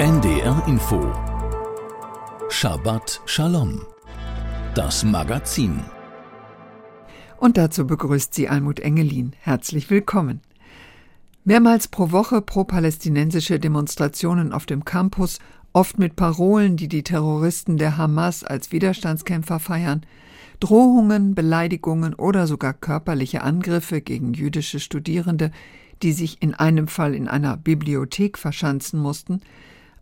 NDR Info Shabbat Shalom Das Magazin Und dazu begrüßt sie Almut Engelin. Herzlich willkommen. Mehrmals pro Woche pro-palästinensische Demonstrationen auf dem Campus, oft mit Parolen, die die Terroristen der Hamas als Widerstandskämpfer feiern, Drohungen, Beleidigungen oder sogar körperliche Angriffe gegen jüdische Studierende, die sich in einem Fall in einer Bibliothek verschanzen mussten,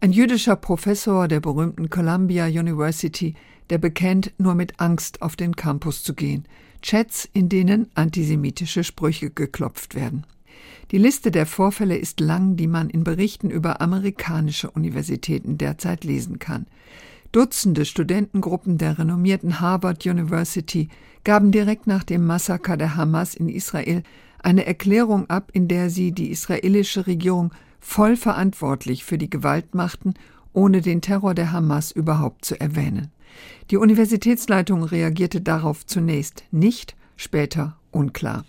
ein jüdischer Professor der berühmten Columbia University, der bekennt, nur mit Angst auf den Campus zu gehen, Chats, in denen antisemitische Sprüche geklopft werden. Die Liste der Vorfälle ist lang, die man in Berichten über amerikanische Universitäten derzeit lesen kann. Dutzende Studentengruppen der renommierten Harvard University gaben direkt nach dem Massaker der Hamas in Israel eine Erklärung ab, in der sie die israelische Regierung voll verantwortlich für die Gewalt machten, ohne den Terror der Hamas überhaupt zu erwähnen. Die Universitätsleitung reagierte darauf zunächst nicht, später unklar.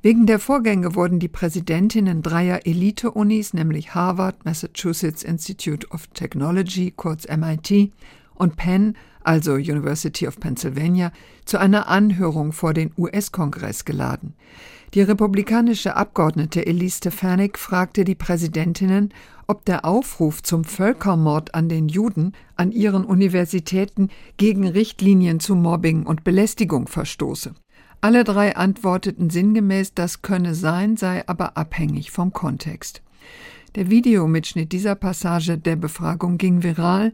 Wegen der Vorgänge wurden die Präsidentinnen dreier Elite-Unis, nämlich Harvard, Massachusetts Institute of Technology, kurz MIT, und Penn, also University of Pennsylvania, zu einer Anhörung vor den US-Kongress geladen. Die republikanische Abgeordnete Elise Stefanik fragte die Präsidentinnen, ob der Aufruf zum Völkermord an den Juden an ihren Universitäten gegen Richtlinien zu Mobbing und Belästigung verstoße. Alle drei antworteten sinngemäß, das könne sein, sei aber abhängig vom Kontext. Der Videomitschnitt dieser Passage der Befragung ging viral.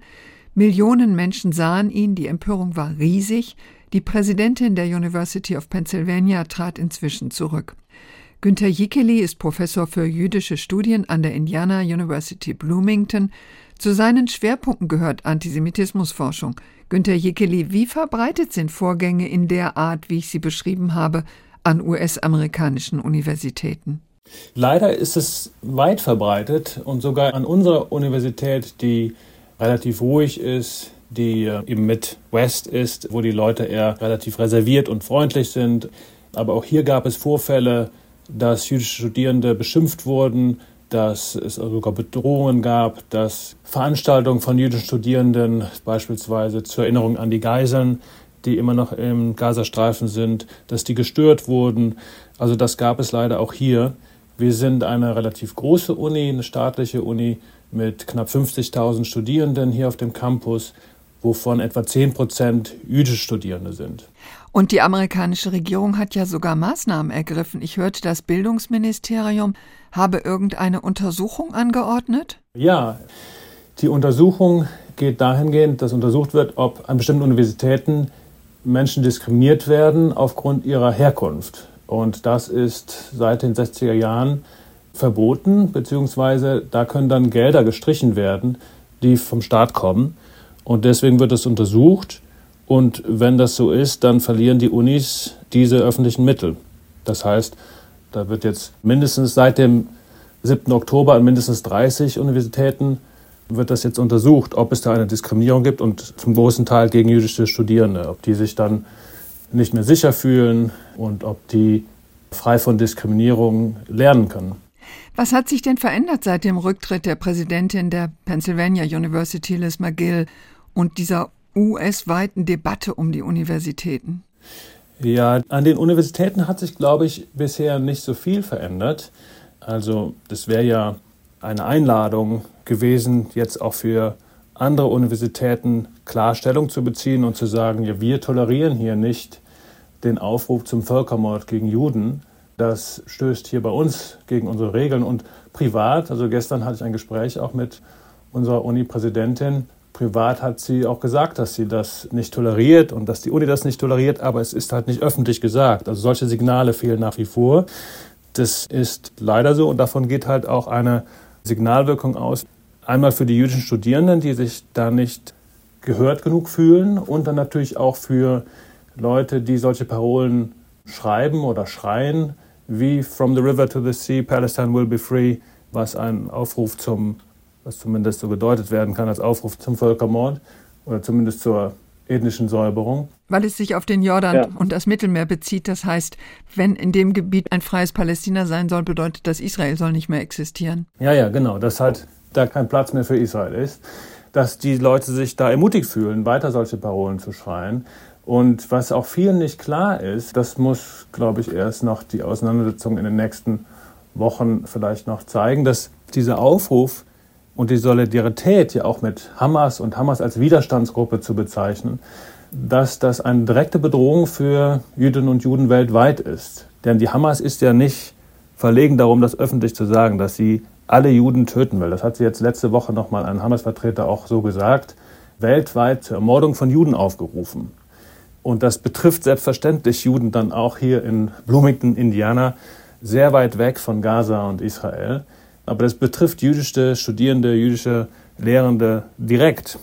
Millionen Menschen sahen ihn, die Empörung war riesig, die Präsidentin der University of Pennsylvania trat inzwischen zurück. Günter Jikeli ist Professor für jüdische Studien an der Indiana University Bloomington. Zu seinen Schwerpunkten gehört Antisemitismusforschung. Günter Jikeli, wie verbreitet sind Vorgänge in der Art, wie ich sie beschrieben habe, an US-amerikanischen Universitäten? Leider ist es weit verbreitet und sogar an unserer Universität, die relativ ruhig ist, die äh, im Midwest ist, wo die Leute eher relativ reserviert und freundlich sind. Aber auch hier gab es Vorfälle, dass jüdische Studierende beschimpft wurden, dass es sogar Bedrohungen gab, dass Veranstaltungen von jüdischen Studierenden, beispielsweise zur Erinnerung an die Geiseln, die immer noch im Gazastreifen sind, dass die gestört wurden. Also das gab es leider auch hier. Wir sind eine relativ große Uni, eine staatliche Uni mit knapp 50.000 Studierenden hier auf dem Campus wovon etwa 10 Prozent jüdische Studierende sind. Und die amerikanische Regierung hat ja sogar Maßnahmen ergriffen. Ich hörte, das Bildungsministerium habe irgendeine Untersuchung angeordnet? Ja, die Untersuchung geht dahingehend, dass untersucht wird, ob an bestimmten Universitäten Menschen diskriminiert werden aufgrund ihrer Herkunft. Und das ist seit den 60er Jahren verboten, beziehungsweise da können dann Gelder gestrichen werden, die vom Staat kommen. Und deswegen wird es untersucht. Und wenn das so ist, dann verlieren die Unis diese öffentlichen Mittel. Das heißt, da wird jetzt mindestens seit dem 7. Oktober an mindestens 30 Universitäten wird das jetzt untersucht, ob es da eine Diskriminierung gibt und zum großen Teil gegen jüdische Studierende, ob die sich dann nicht mehr sicher fühlen und ob die frei von Diskriminierung lernen können. Was hat sich denn verändert seit dem Rücktritt der Präsidentin der Pennsylvania University, Liz McGill, und dieser US-weiten Debatte um die Universitäten? Ja, an den Universitäten hat sich, glaube ich, bisher nicht so viel verändert. Also das wäre ja eine Einladung gewesen, jetzt auch für andere Universitäten Klarstellung zu beziehen und zu sagen, ja, wir tolerieren hier nicht den Aufruf zum Völkermord gegen Juden. Das stößt hier bei uns gegen unsere Regeln und privat. Also gestern hatte ich ein Gespräch auch mit unserer Uni-Präsidentin privat hat sie auch gesagt, dass sie das nicht toleriert und dass die Uni das nicht toleriert, aber es ist halt nicht öffentlich gesagt. Also solche Signale fehlen nach wie vor. Das ist leider so und davon geht halt auch eine Signalwirkung aus. Einmal für die jüdischen Studierenden, die sich da nicht gehört genug fühlen und dann natürlich auch für Leute, die solche Parolen schreiben oder schreien, wie From the River to the Sea, Palestine will be free, was ein Aufruf zum was zumindest so gedeutet werden kann als Aufruf zum Völkermord oder zumindest zur ethnischen Säuberung. Weil es sich auf den Jordan ja. und das Mittelmeer bezieht. Das heißt, wenn in dem Gebiet ein freies Palästina sein soll, bedeutet das, Israel soll nicht mehr existieren. Ja, ja, genau. Das halt da kein Platz mehr für Israel ist, dass die Leute sich da ermutigt fühlen, weiter solche Parolen zu schreien. Und was auch vielen nicht klar ist, das muss, glaube ich, erst noch die Auseinandersetzung in den nächsten Wochen vielleicht noch zeigen, dass dieser Aufruf und die Solidarität ja auch mit Hamas und Hamas als Widerstandsgruppe zu bezeichnen, dass das eine direkte Bedrohung für Jüdinnen und Juden weltweit ist. Denn die Hamas ist ja nicht verlegen darum, das öffentlich zu sagen, dass sie alle Juden töten will. Das hat sie jetzt letzte Woche nochmal ein Hamas-Vertreter auch so gesagt. Weltweit zur Ermordung von Juden aufgerufen. Und das betrifft selbstverständlich Juden dann auch hier in Bloomington, Indiana, sehr weit weg von Gaza und Israel. Aber das betrifft jüdische Studierende, jüdische Lehrende direkt.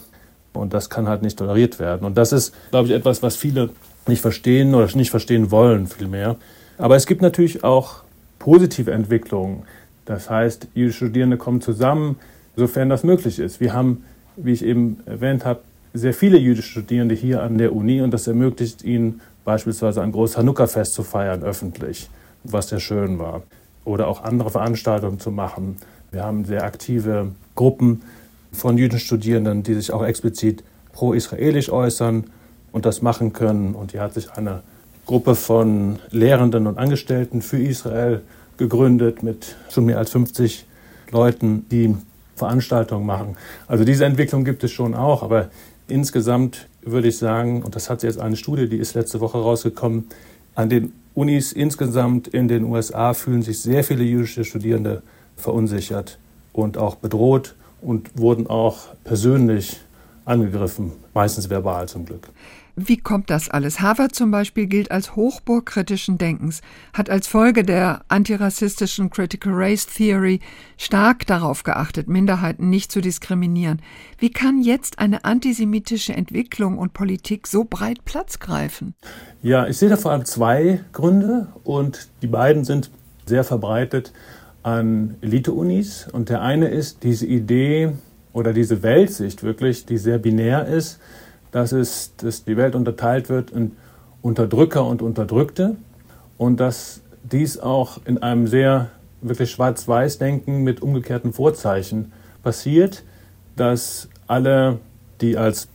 Und das kann halt nicht toleriert werden. Und das ist, glaube ich, etwas, was viele nicht verstehen oder nicht verstehen wollen, vielmehr. Aber es gibt natürlich auch positive Entwicklungen. Das heißt, jüdische Studierende kommen zusammen, sofern das möglich ist. Wir haben, wie ich eben erwähnt habe, sehr viele jüdische Studierende hier an der Uni und das ermöglicht ihnen beispielsweise ein großes Hanukkah-Fest zu feiern öffentlich, was sehr schön war. Oder auch andere Veranstaltungen zu machen. Wir haben sehr aktive Gruppen von jüdischen Studierenden, die sich auch explizit pro-israelisch äußern und das machen können. Und hier hat sich eine Gruppe von Lehrenden und Angestellten für Israel gegründet mit schon mehr als 50 Leuten, die Veranstaltungen machen. Also diese Entwicklung gibt es schon auch, aber insgesamt würde ich sagen, und das hat jetzt eine Studie, die ist letzte Woche rausgekommen, an den Unis insgesamt in den USA fühlen sich sehr viele jüdische Studierende verunsichert und auch bedroht und wurden auch persönlich angegriffen, meistens verbal zum Glück. Wie kommt das alles? Harvard zum Beispiel gilt als Hochburg kritischen Denkens, hat als Folge der antirassistischen Critical Race Theory stark darauf geachtet, Minderheiten nicht zu diskriminieren. Wie kann jetzt eine antisemitische Entwicklung und Politik so breit Platz greifen? Ja, ich sehe da vor allem zwei Gründe und die beiden sind sehr verbreitet an Elite-Unis. Und der eine ist diese Idee oder diese Weltsicht wirklich, die sehr binär ist, dass, es, dass die Welt unterteilt wird in Unterdrücker und Unterdrückte und dass dies auch in einem sehr wirklich schwarz-weiß-Denken mit umgekehrten Vorzeichen passiert, dass alle, die als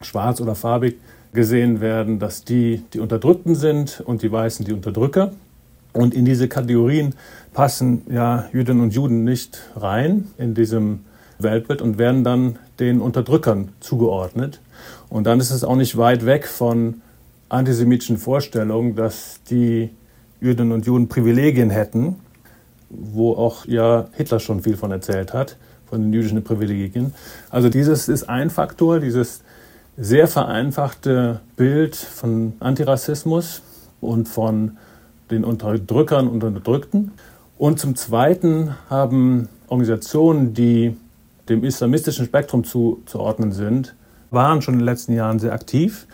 schwarz oder farbig gesehen werden, dass die die Unterdrückten sind und die Weißen die Unterdrücker. Und in diese Kategorien passen ja Jüdinnen und Juden nicht rein in diesem Weltbild und werden dann den Unterdrückern zugeordnet. Und dann ist es auch nicht weit weg von antisemitischen Vorstellungen, dass die Jüdinnen und Juden Privilegien hätten, wo auch ja Hitler schon viel von erzählt hat, von den jüdischen Privilegien. Also dieses ist ein Faktor, dieses sehr vereinfachte Bild von Antirassismus und von den Unterdrückern und Unterdrückten. Und zum Zweiten haben Organisationen, die dem islamistischen Spektrum zuzuordnen sind, waren schon in den letzten Jahren sehr aktiv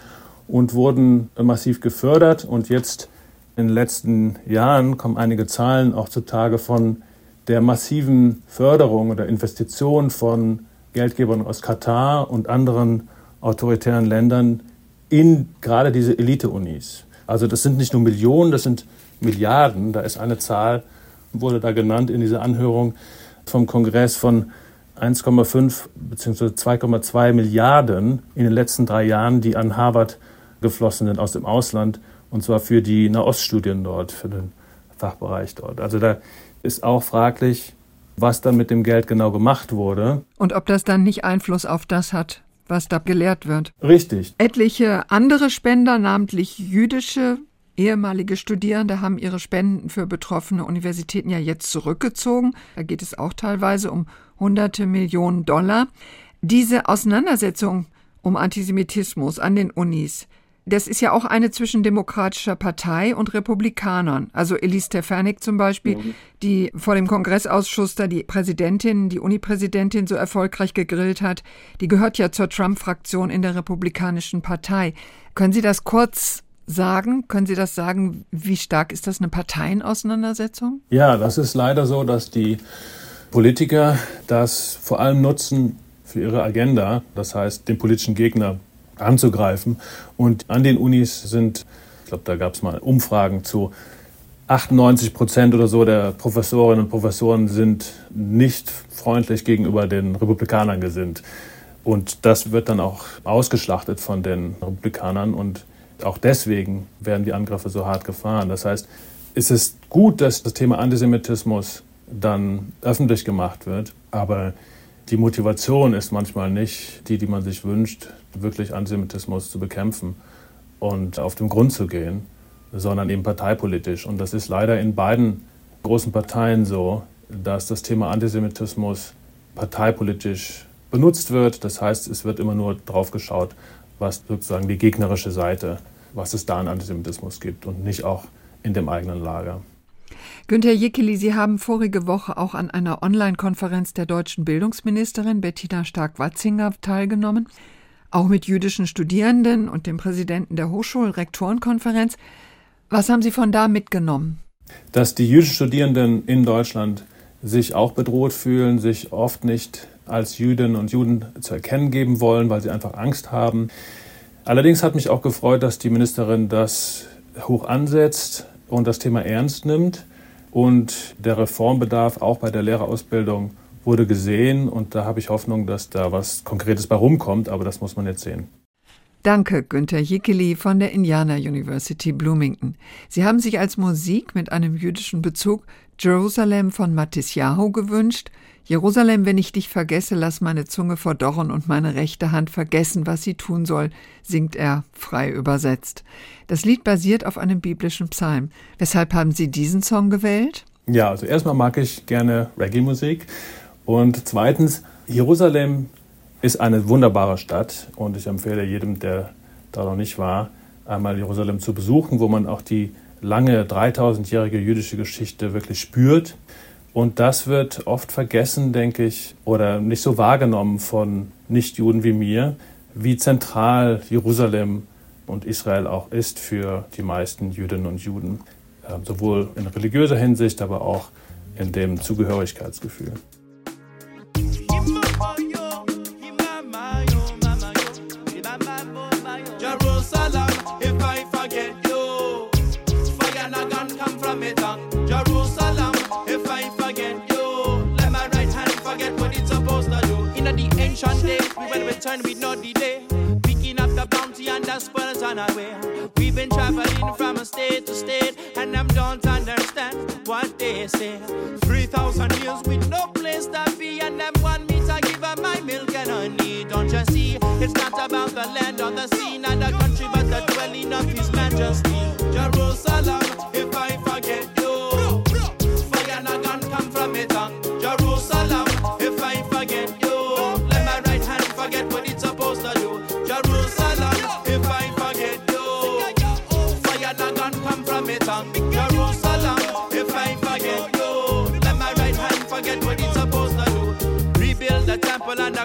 und wurden massiv gefördert. Und jetzt in den letzten Jahren kommen einige Zahlen auch zutage von der massiven Förderung oder Investition von Geldgebern aus Katar und anderen autoritären Ländern in gerade diese Elite-Unis. Also das sind nicht nur Millionen, das sind Milliarden. Da ist eine Zahl, wurde da genannt in dieser Anhörung vom Kongress von 1,5 bzw. 2,2 Milliarden in den letzten drei Jahren, die an Harvard geflossen sind aus dem Ausland, und zwar für die Nahoststudien dort, für den Fachbereich dort. Also da ist auch fraglich, was dann mit dem Geld genau gemacht wurde. Und ob das dann nicht Einfluss auf das hat, was da gelehrt wird. Richtig. Etliche andere Spender, namentlich jüdische ehemalige Studierende, haben ihre Spenden für betroffene Universitäten ja jetzt zurückgezogen. Da geht es auch teilweise um hunderte Millionen Dollar. Diese Auseinandersetzung um Antisemitismus an den Unis, das ist ja auch eine zwischen demokratischer Partei und Republikanern. Also Elise Stefanik zum Beispiel, mhm. die vor dem Kongressausschuss da die Präsidentin, die Unipräsidentin so erfolgreich gegrillt hat, die gehört ja zur Trump-Fraktion in der Republikanischen Partei. Können Sie das kurz sagen? Können Sie das sagen? Wie stark ist das eine Parteienauseinandersetzung? Ja, das ist leider so, dass die Politiker das vor allem nutzen für ihre Agenda, das heißt den politischen Gegner anzugreifen. Und an den Unis sind, ich glaube, da gab es mal Umfragen zu 98 Prozent oder so der Professorinnen und Professoren sind nicht freundlich gegenüber den Republikanern gesinnt. Und das wird dann auch ausgeschlachtet von den Republikanern und auch deswegen werden die Angriffe so hart gefahren. Das heißt, es ist gut, dass das Thema Antisemitismus dann öffentlich gemacht wird, aber die Motivation ist manchmal nicht die, die man sich wünscht, wirklich Antisemitismus zu bekämpfen und auf den Grund zu gehen, sondern eben parteipolitisch. Und das ist leider in beiden großen Parteien so, dass das Thema Antisemitismus parteipolitisch benutzt wird. Das heißt, es wird immer nur drauf geschaut, was sozusagen die gegnerische Seite, was es da an Antisemitismus gibt und nicht auch in dem eigenen Lager. Günter Jickeli, Sie haben vorige Woche auch an einer Online-Konferenz der deutschen Bildungsministerin Bettina Stark-Watzinger teilgenommen, auch mit jüdischen Studierenden und dem Präsidenten der Hochschulrektorenkonferenz. Was haben Sie von da mitgenommen? Dass die jüdischen Studierenden in Deutschland sich auch bedroht fühlen, sich oft nicht als Jüdinnen und Juden zu erkennen geben wollen, weil sie einfach Angst haben. Allerdings hat mich auch gefreut, dass die Ministerin das hoch ansetzt und das Thema ernst nimmt. Und der Reformbedarf auch bei der Lehrerausbildung wurde gesehen. Und da habe ich Hoffnung, dass da was Konkretes bei rumkommt. Aber das muss man jetzt sehen. Danke, Günther Jickeli von der Indiana University Bloomington. Sie haben sich als Musik mit einem jüdischen Bezug Jerusalem von Matisyahu gewünscht. Jerusalem, wenn ich dich vergesse, lass meine Zunge verdorren und meine rechte Hand vergessen, was sie tun soll, singt er frei übersetzt. Das Lied basiert auf einem biblischen Psalm. Weshalb haben Sie diesen Song gewählt? Ja, also erstmal mag ich gerne Reggae-Musik und zweitens, Jerusalem ist eine wunderbare Stadt und ich empfehle jedem, der da noch nicht war, einmal Jerusalem zu besuchen, wo man auch die lange 3000-jährige jüdische Geschichte wirklich spürt. Und das wird oft vergessen, denke ich, oder nicht so wahrgenommen von Nichtjuden wie mir, wie zentral Jerusalem und Israel auch ist für die meisten Jüdinnen und Juden, ähm, sowohl in religiöser Hinsicht, aber auch in dem Zugehörigkeitsgefühl. Return with no delay. Picking up the bounty and the spoils on our way. We've been traveling from a state to state, and I don't understand what they say. 3,000 years with no place to be, and them want me to give up my milk and honey. Don't you see? It's not about the land or the sea, not the country, but the dwelling of His Majesty. Jerusalem,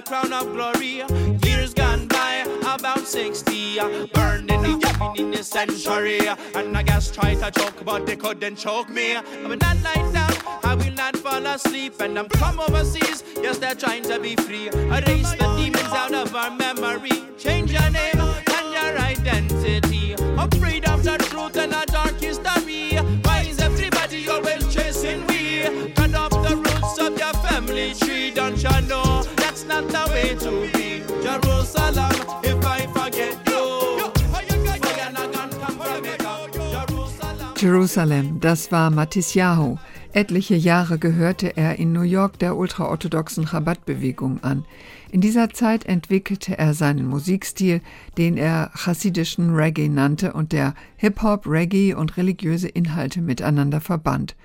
crown of glory. Years gone by, about 60. Uh, burned in the in the century. And I guess try to choke, but they couldn't choke me. But that night down, I will not fall asleep. And I'm come overseas, yes, they're trying to be free. Erase the demons out of our memory. Change your name and your identity. Of freedom, the truth, and a dark history. Why is everybody always chasing we? Cut off the roots of your family tree, don't you know? Not the way to be. Jerusalem, if I forget you. Jerusalem, das war Matisyahu. Etliche Jahre gehörte er in New York der ultraorthodoxen Chabad-Bewegung an. In dieser Zeit entwickelte er seinen Musikstil, den er chassidischen Reggae nannte und der Hip-Hop, Reggae und religiöse Inhalte miteinander verband.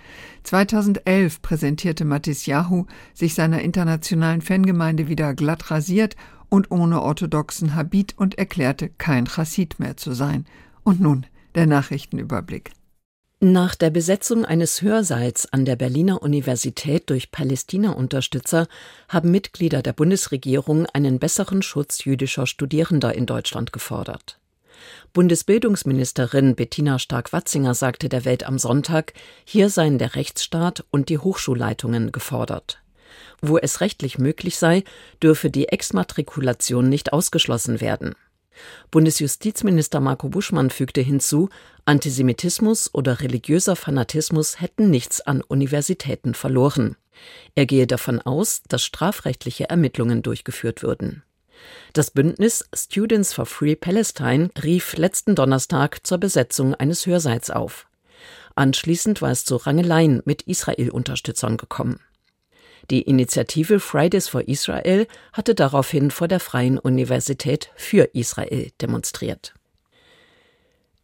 2011 präsentierte Matisyahu sich seiner internationalen Fangemeinde wieder glatt rasiert und ohne orthodoxen Habit und erklärte, kein Chassid mehr zu sein. Und nun der Nachrichtenüberblick. Nach der Besetzung eines Hörsaals an der Berliner Universität durch Palästina-Unterstützer haben Mitglieder der Bundesregierung einen besseren Schutz jüdischer Studierender in Deutschland gefordert. Bundesbildungsministerin Bettina Stark-Watzinger sagte der Welt am Sonntag, hier seien der Rechtsstaat und die Hochschulleitungen gefordert. Wo es rechtlich möglich sei, dürfe die Exmatrikulation nicht ausgeschlossen werden. Bundesjustizminister Marco Buschmann fügte hinzu, Antisemitismus oder religiöser Fanatismus hätten nichts an Universitäten verloren. Er gehe davon aus, dass strafrechtliche Ermittlungen durchgeführt würden. Das Bündnis Students for Free Palestine rief letzten Donnerstag zur Besetzung eines Hörsaals auf. Anschließend war es zu Rangeleien mit Israel-Unterstützern gekommen. Die Initiative Fridays for Israel hatte daraufhin vor der Freien Universität für Israel demonstriert.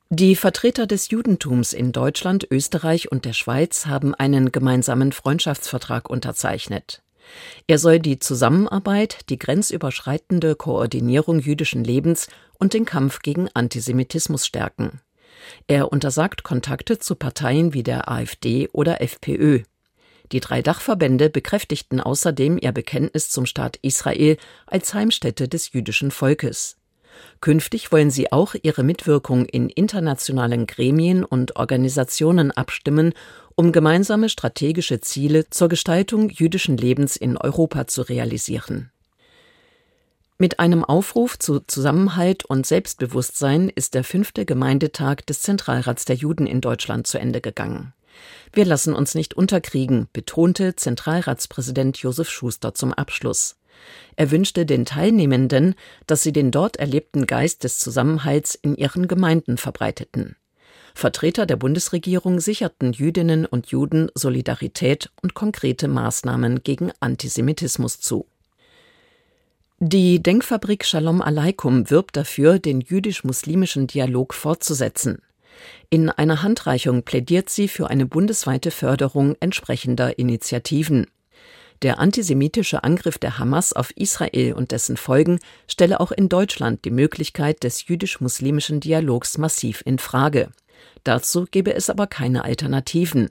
Die Vertreter des Judentums in Deutschland, Österreich und der Schweiz haben einen gemeinsamen Freundschaftsvertrag unterzeichnet. Er soll die Zusammenarbeit, die grenzüberschreitende Koordinierung jüdischen Lebens und den Kampf gegen Antisemitismus stärken. Er untersagt Kontakte zu Parteien wie der AfD oder FPÖ. Die drei Dachverbände bekräftigten außerdem ihr Bekenntnis zum Staat Israel als Heimstätte des jüdischen Volkes. Künftig wollen sie auch ihre Mitwirkung in internationalen Gremien und Organisationen abstimmen, um gemeinsame strategische Ziele zur Gestaltung jüdischen Lebens in Europa zu realisieren. Mit einem Aufruf zu Zusammenhalt und Selbstbewusstsein ist der fünfte Gemeindetag des Zentralrats der Juden in Deutschland zu Ende gegangen. Wir lassen uns nicht unterkriegen, betonte Zentralratspräsident Josef Schuster zum Abschluss. Er wünschte den Teilnehmenden, dass sie den dort erlebten Geist des Zusammenhalts in ihren Gemeinden verbreiteten. Vertreter der Bundesregierung sicherten Jüdinnen und Juden Solidarität und konkrete Maßnahmen gegen Antisemitismus zu. Die Denkfabrik Shalom Aleikum wirbt dafür, den jüdisch-muslimischen Dialog fortzusetzen. In einer Handreichung plädiert sie für eine bundesweite Förderung entsprechender Initiativen. Der antisemitische Angriff der Hamas auf Israel und dessen Folgen stelle auch in Deutschland die Möglichkeit des jüdisch-muslimischen Dialogs massiv in Frage. Dazu gebe es aber keine Alternativen.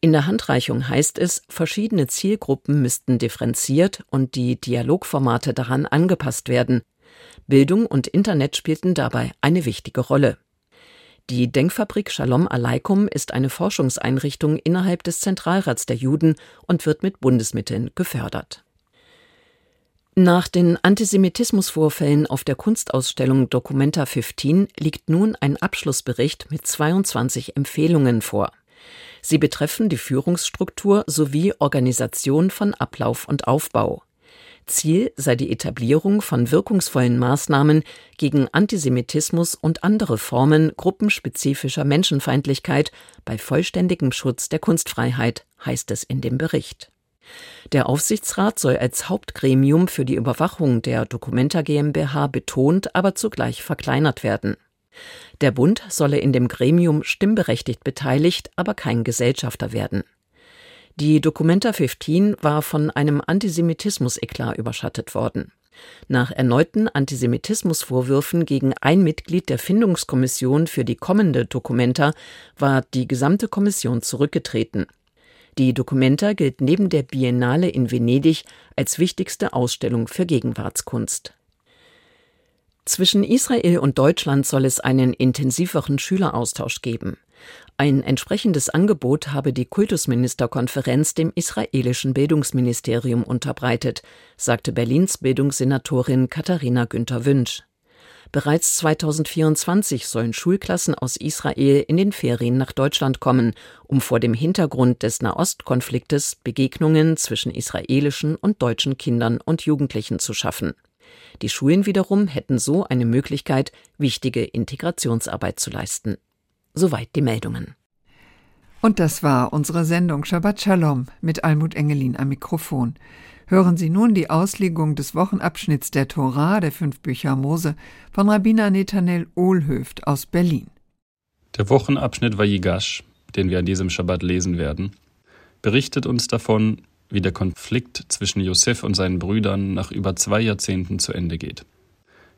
In der Handreichung heißt es, verschiedene Zielgruppen müssten differenziert und die Dialogformate daran angepasst werden. Bildung und Internet spielten dabei eine wichtige Rolle. Die Denkfabrik Shalom Aleikum ist eine Forschungseinrichtung innerhalb des Zentralrats der Juden und wird mit Bundesmitteln gefördert. Nach den Antisemitismusvorfällen auf der Kunstausstellung Documenta 15 liegt nun ein Abschlussbericht mit 22 Empfehlungen vor. Sie betreffen die Führungsstruktur sowie Organisation von Ablauf und Aufbau. Ziel sei die Etablierung von wirkungsvollen Maßnahmen gegen Antisemitismus und andere Formen gruppenspezifischer Menschenfeindlichkeit bei vollständigem Schutz der Kunstfreiheit, heißt es in dem Bericht. Der Aufsichtsrat soll als Hauptgremium für die Überwachung der Documenta GmbH betont, aber zugleich verkleinert werden. Der Bund solle in dem Gremium stimmberechtigt beteiligt, aber kein Gesellschafter werden. Die Documenta 15 war von einem Antisemitismus-Eklat überschattet worden. Nach erneuten Antisemitismusvorwürfen gegen ein Mitglied der Findungskommission für die kommende Documenta war die gesamte Kommission zurückgetreten. Die Documenta gilt neben der Biennale in Venedig als wichtigste Ausstellung für Gegenwartskunst. Zwischen Israel und Deutschland soll es einen intensiveren Schüleraustausch geben. Ein entsprechendes Angebot habe die Kultusministerkonferenz dem israelischen Bildungsministerium unterbreitet, sagte Berlins Bildungssenatorin Katharina Günther Wünsch. Bereits 2024 sollen Schulklassen aus Israel in den Ferien nach Deutschland kommen, um vor dem Hintergrund des Nahostkonfliktes Begegnungen zwischen israelischen und deutschen Kindern und Jugendlichen zu schaffen. Die Schulen wiederum hätten so eine Möglichkeit, wichtige Integrationsarbeit zu leisten. Soweit die Meldungen. Und das war unsere Sendung Shabbat Shalom mit Almut Engelin am Mikrofon. Hören Sie nun die Auslegung des Wochenabschnitts der Tora der fünf Bücher Mose von Rabbiner Netanel Ohlhöft aus Berlin. Der Wochenabschnitt Vayigash, den wir an diesem Shabbat lesen werden, berichtet uns davon, wie der Konflikt zwischen Josef und seinen Brüdern nach über zwei Jahrzehnten zu Ende geht.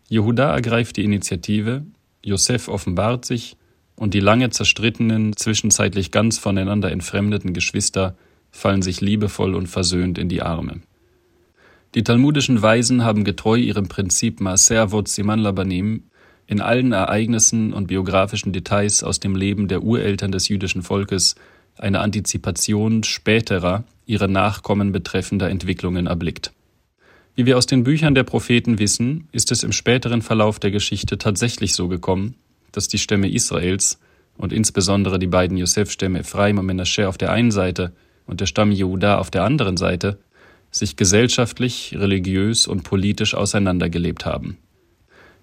Jehuda ergreift die Initiative, Josef offenbart sich und die lange zerstrittenen, zwischenzeitlich ganz voneinander entfremdeten Geschwister fallen sich liebevoll und versöhnt in die Arme. Die talmudischen Weisen haben getreu ihrem Prinzip Maaser Vot Siman Labanim in allen Ereignissen und biografischen Details aus dem Leben der Ureltern des jüdischen Volkes eine Antizipation späterer, ihre Nachkommen betreffender Entwicklungen erblickt. Wie wir aus den Büchern der Propheten wissen, ist es im späteren Verlauf der Geschichte tatsächlich so gekommen, dass die Stämme Israels und insbesondere die beiden Josef-Stämme Ephraim und Menashe auf der einen Seite und der Stamm Jehuda auf der anderen Seite sich gesellschaftlich, religiös und politisch auseinandergelebt haben.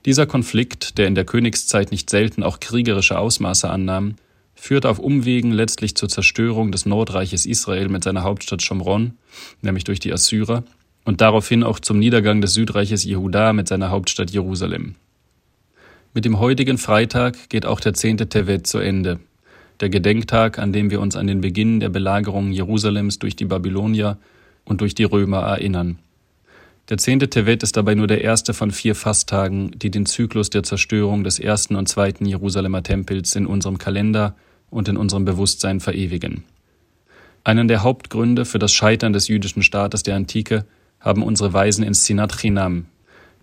Dieser Konflikt, der in der Königszeit nicht selten auch kriegerische Ausmaße annahm, führt auf Umwegen letztlich zur Zerstörung des Nordreiches Israel mit seiner Hauptstadt Shomron, nämlich durch die Assyrer, und daraufhin auch zum Niedergang des Südreiches Jehuda mit seiner Hauptstadt Jerusalem. Mit dem heutigen Freitag geht auch der zehnte Tevet zu Ende, der Gedenktag, an dem wir uns an den Beginn der Belagerung Jerusalems durch die Babylonier und durch die Römer erinnern. Der zehnte Tevet ist dabei nur der erste von vier Fasttagen, die den Zyklus der Zerstörung des ersten und zweiten Jerusalemer Tempels in unserem Kalender und in unserem Bewusstsein verewigen. Einen der Hauptgründe für das Scheitern des jüdischen Staates der Antike haben unsere Weisen in Sinat Chinam,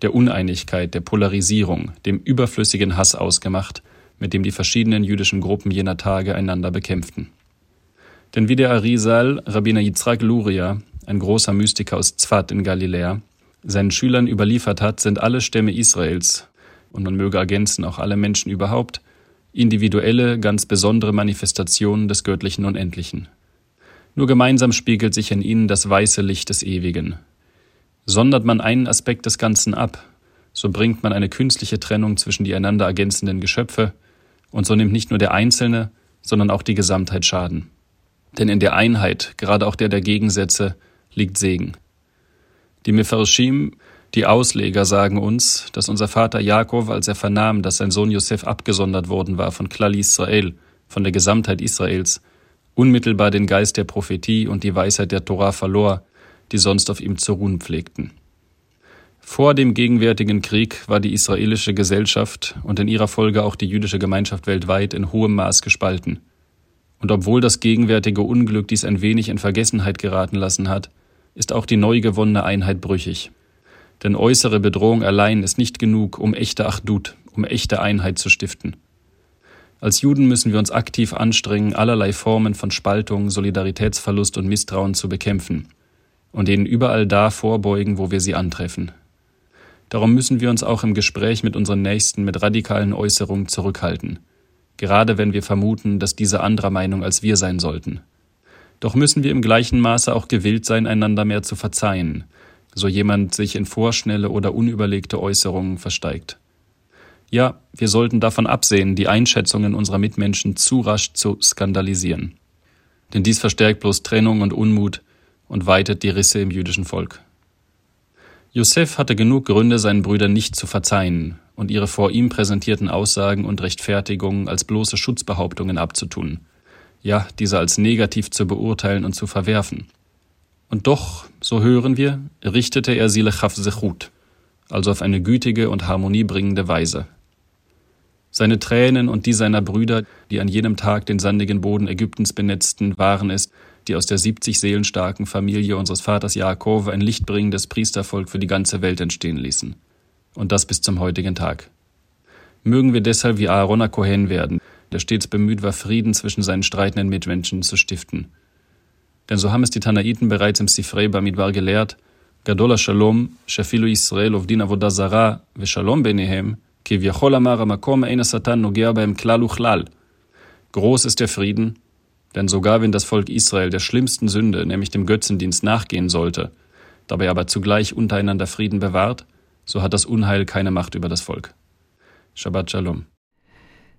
der Uneinigkeit, der Polarisierung, dem überflüssigen Hass ausgemacht, mit dem die verschiedenen jüdischen Gruppen jener Tage einander bekämpften. Denn wie der Arizal, Rabbiner Yitzhak Luria, ein großer Mystiker aus Zfat in Galiläa, seinen Schülern überliefert hat, sind alle Stämme Israels, und man möge ergänzen auch alle Menschen überhaupt, individuelle, ganz besondere Manifestationen des göttlichen Unendlichen. Nur gemeinsam spiegelt sich in ihnen das weiße Licht des Ewigen, Sondert man einen Aspekt des Ganzen ab, so bringt man eine künstliche Trennung zwischen die einander ergänzenden Geschöpfe, und so nimmt nicht nur der Einzelne, sondern auch die Gesamtheit Schaden. Denn in der Einheit, gerade auch der der Gegensätze, liegt Segen. Die Mefarshim, die Ausleger, sagen uns, dass unser Vater Jakob, als er vernahm, dass sein Sohn Josef abgesondert worden war von Klal Israel, von der Gesamtheit Israels, unmittelbar den Geist der Prophetie und die Weisheit der Torah verlor die sonst auf ihm zu ruhen pflegten. Vor dem gegenwärtigen Krieg war die israelische Gesellschaft und in ihrer Folge auch die jüdische Gemeinschaft weltweit in hohem Maß gespalten. Und obwohl das gegenwärtige Unglück dies ein wenig in Vergessenheit geraten lassen hat, ist auch die neu gewonnene Einheit brüchig. Denn äußere Bedrohung allein ist nicht genug, um echte Achdut, um echte Einheit zu stiften. Als Juden müssen wir uns aktiv anstrengen, allerlei Formen von Spaltung, Solidaritätsverlust und Misstrauen zu bekämpfen und denen überall da vorbeugen, wo wir sie antreffen. Darum müssen wir uns auch im Gespräch mit unseren Nächsten mit radikalen Äußerungen zurückhalten, gerade wenn wir vermuten, dass diese anderer Meinung als wir sein sollten. Doch müssen wir im gleichen Maße auch gewillt sein, einander mehr zu verzeihen, so jemand sich in vorschnelle oder unüberlegte Äußerungen versteigt. Ja, wir sollten davon absehen, die Einschätzungen unserer Mitmenschen zu rasch zu skandalisieren. Denn dies verstärkt bloß Trennung und Unmut, und weitet die Risse im jüdischen Volk. Josef hatte genug Gründe, seinen Brüdern nicht zu verzeihen und ihre vor ihm präsentierten Aussagen und Rechtfertigungen als bloße Schutzbehauptungen abzutun, ja, diese als negativ zu beurteilen und zu verwerfen. Und doch, so hören wir, richtete er sie lechav sechut, also auf eine gütige und harmoniebringende Weise. Seine Tränen und die seiner Brüder, die an jenem Tag den sandigen Boden Ägyptens benetzten, waren es, die aus der 70 Seelen starken Familie unseres Vaters Jakob ein lichtbringendes Priestervolk für die ganze Welt entstehen ließen. Und das bis zum heutigen Tag. Mögen wir deshalb wie Aaron Kohen werden, der stets bemüht war, Frieden zwischen seinen streitenden Mitmenschen zu stiften. Denn so haben es die Tanaiten bereits im Sifrei Bamidbar gelehrt, Gadol Shalom, Israel Ovdin Avodah Zara, Veshalom Benehem, Kivyachol Amar Makom Ein Satan Nogea beim Klal Uchlal. Groß ist der Frieden, denn sogar wenn das Volk Israel der schlimmsten Sünde, nämlich dem Götzendienst, nachgehen sollte, dabei aber zugleich untereinander Frieden bewahrt, so hat das Unheil keine Macht über das Volk. Shabbat Shalom.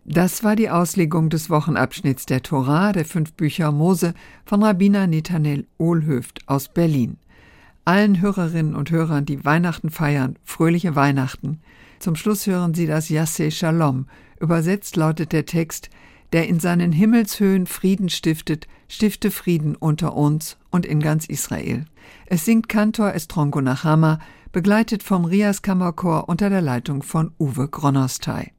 Das war die Auslegung des Wochenabschnitts der Torah der fünf Bücher Mose von Rabbiner Netanel Ohlhöft aus Berlin. Allen Hörerinnen und Hörern, die Weihnachten feiern, fröhliche Weihnachten. Zum Schluss hören Sie das Yasseh Shalom. Übersetzt lautet der Text der in seinen Himmelshöhen Frieden stiftet, stifte Frieden unter uns und in ganz Israel. Es singt Kantor Estrongo Nachama, begleitet vom Rias Kammerchor unter der Leitung von Uwe Gronostay.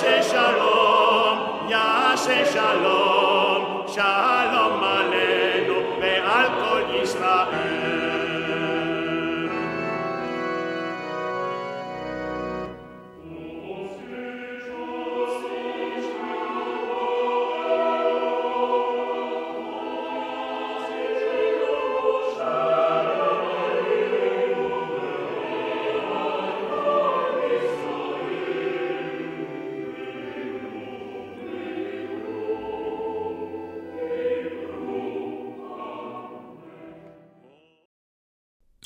Yashe Shalom, Yashe Shalom, Shalom.